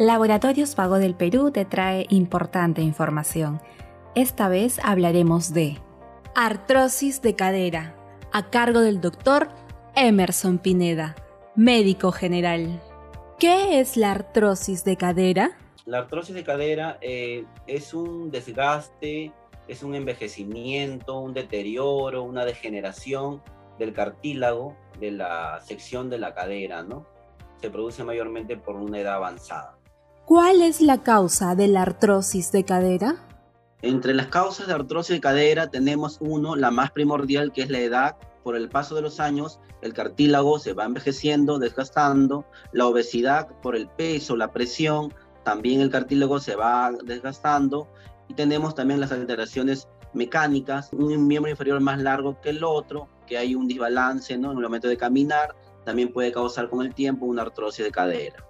Laboratorios Vago del Perú te trae importante información. Esta vez hablaremos de artrosis de cadera, a cargo del doctor Emerson Pineda, médico general. ¿Qué es la artrosis de cadera? La artrosis de cadera eh, es un desgaste, es un envejecimiento, un deterioro, una degeneración del cartílago de la sección de la cadera, ¿no? Se produce mayormente por una edad avanzada. ¿Cuál es la causa de la artrosis de cadera? Entre las causas de artrosis de cadera tenemos uno, la más primordial, que es la edad. Por el paso de los años, el cartílago se va envejeciendo, desgastando. La obesidad por el peso, la presión, también el cartílago se va desgastando. Y tenemos también las alteraciones mecánicas, un miembro inferior más largo que el otro, que hay un desbalance en el momento de caminar, también puede causar con el tiempo una artrosis de cadera.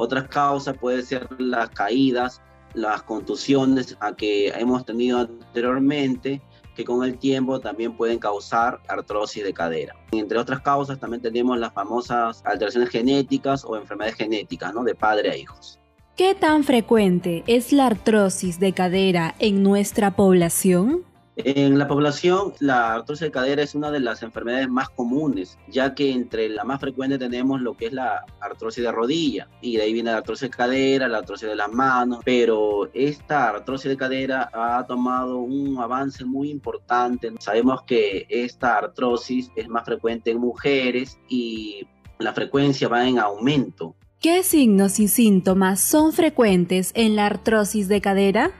Otras causas pueden ser las caídas, las contusiones a que hemos tenido anteriormente, que con el tiempo también pueden causar artrosis de cadera. Entre otras causas también tenemos las famosas alteraciones genéticas o enfermedades genéticas, ¿no? De padre a hijos. ¿Qué tan frecuente es la artrosis de cadera en nuestra población? En la población, la artrosis de cadera es una de las enfermedades más comunes, ya que entre la más frecuente tenemos lo que es la artrosis de rodilla, y de ahí viene la artrosis de cadera, la artrosis de las manos, pero esta artrosis de cadera ha tomado un avance muy importante. Sabemos que esta artrosis es más frecuente en mujeres y la frecuencia va en aumento. ¿Qué signos y síntomas son frecuentes en la artrosis de cadera?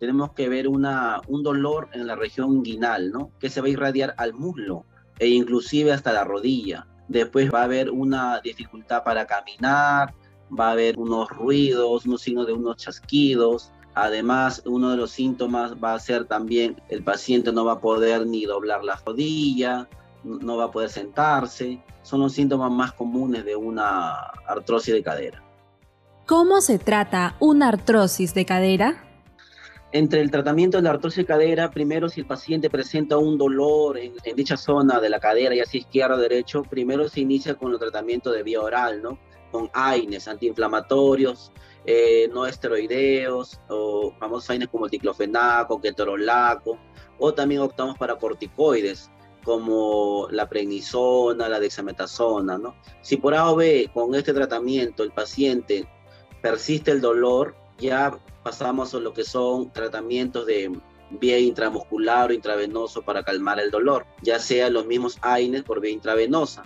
Tenemos que ver una, un dolor en la región inguinal, ¿no? Que se va a irradiar al muslo e inclusive hasta la rodilla. Después va a haber una dificultad para caminar, va a haber unos ruidos, unos signos de unos chasquidos. Además, uno de los síntomas va a ser también el paciente no va a poder ni doblar la rodilla, no va a poder sentarse. Son los síntomas más comunes de una artrosis de cadera. ¿Cómo se trata una artrosis de cadera? Entre el tratamiento de la artrosis de cadera, primero si el paciente presenta un dolor en, dicha zona de la cadera, ya sea izquierda o derecho, primero se inicia con el tratamiento de vía oral, ¿no? Con AINES, antiinflamatorios, eh, no esteroideos, o famosos AINES como el diclofenaco, ketorolaco, o también optamos para corticoides, como la prednisona, la dexametasona, ¿no? Si por A o B con este tratamiento el paciente persiste el dolor, ya pasamos a lo que son tratamientos de vía intramuscular o intravenoso para calmar el dolor, ya sea los mismos AINES por vía intravenosa.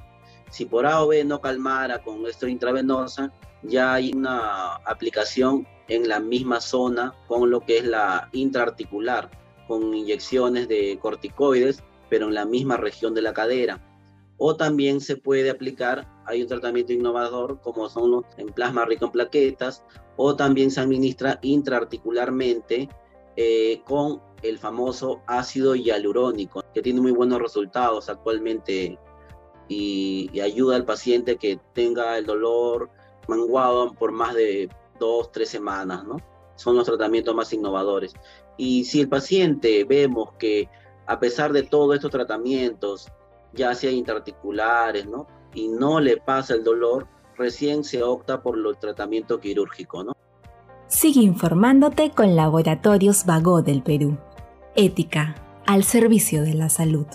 Si por A o B no calmara con esto intravenosa, ya hay una aplicación en la misma zona con lo que es la intraarticular, con inyecciones de corticoides, pero en la misma región de la cadera. O también se puede aplicar, hay un tratamiento innovador como son los en plasma rico en plaquetas o también se administra intraarticularmente eh, con el famoso ácido hialurónico, que tiene muy buenos resultados actualmente y, ayuda al paciente que tenga el dolor manguado por más de dos, tres semanas, ¿no? Son los tratamientos más innovadores. Y si el paciente vemos que a pesar de todos estos tratamientos, ya sea intraarticulares, ¿no? Y no le pasa el dolor, recién se opta por el tratamiento quirúrgico, ¿no? Sigue informándote con Laboratorios Vago del Perú. Ética al servicio de la salud.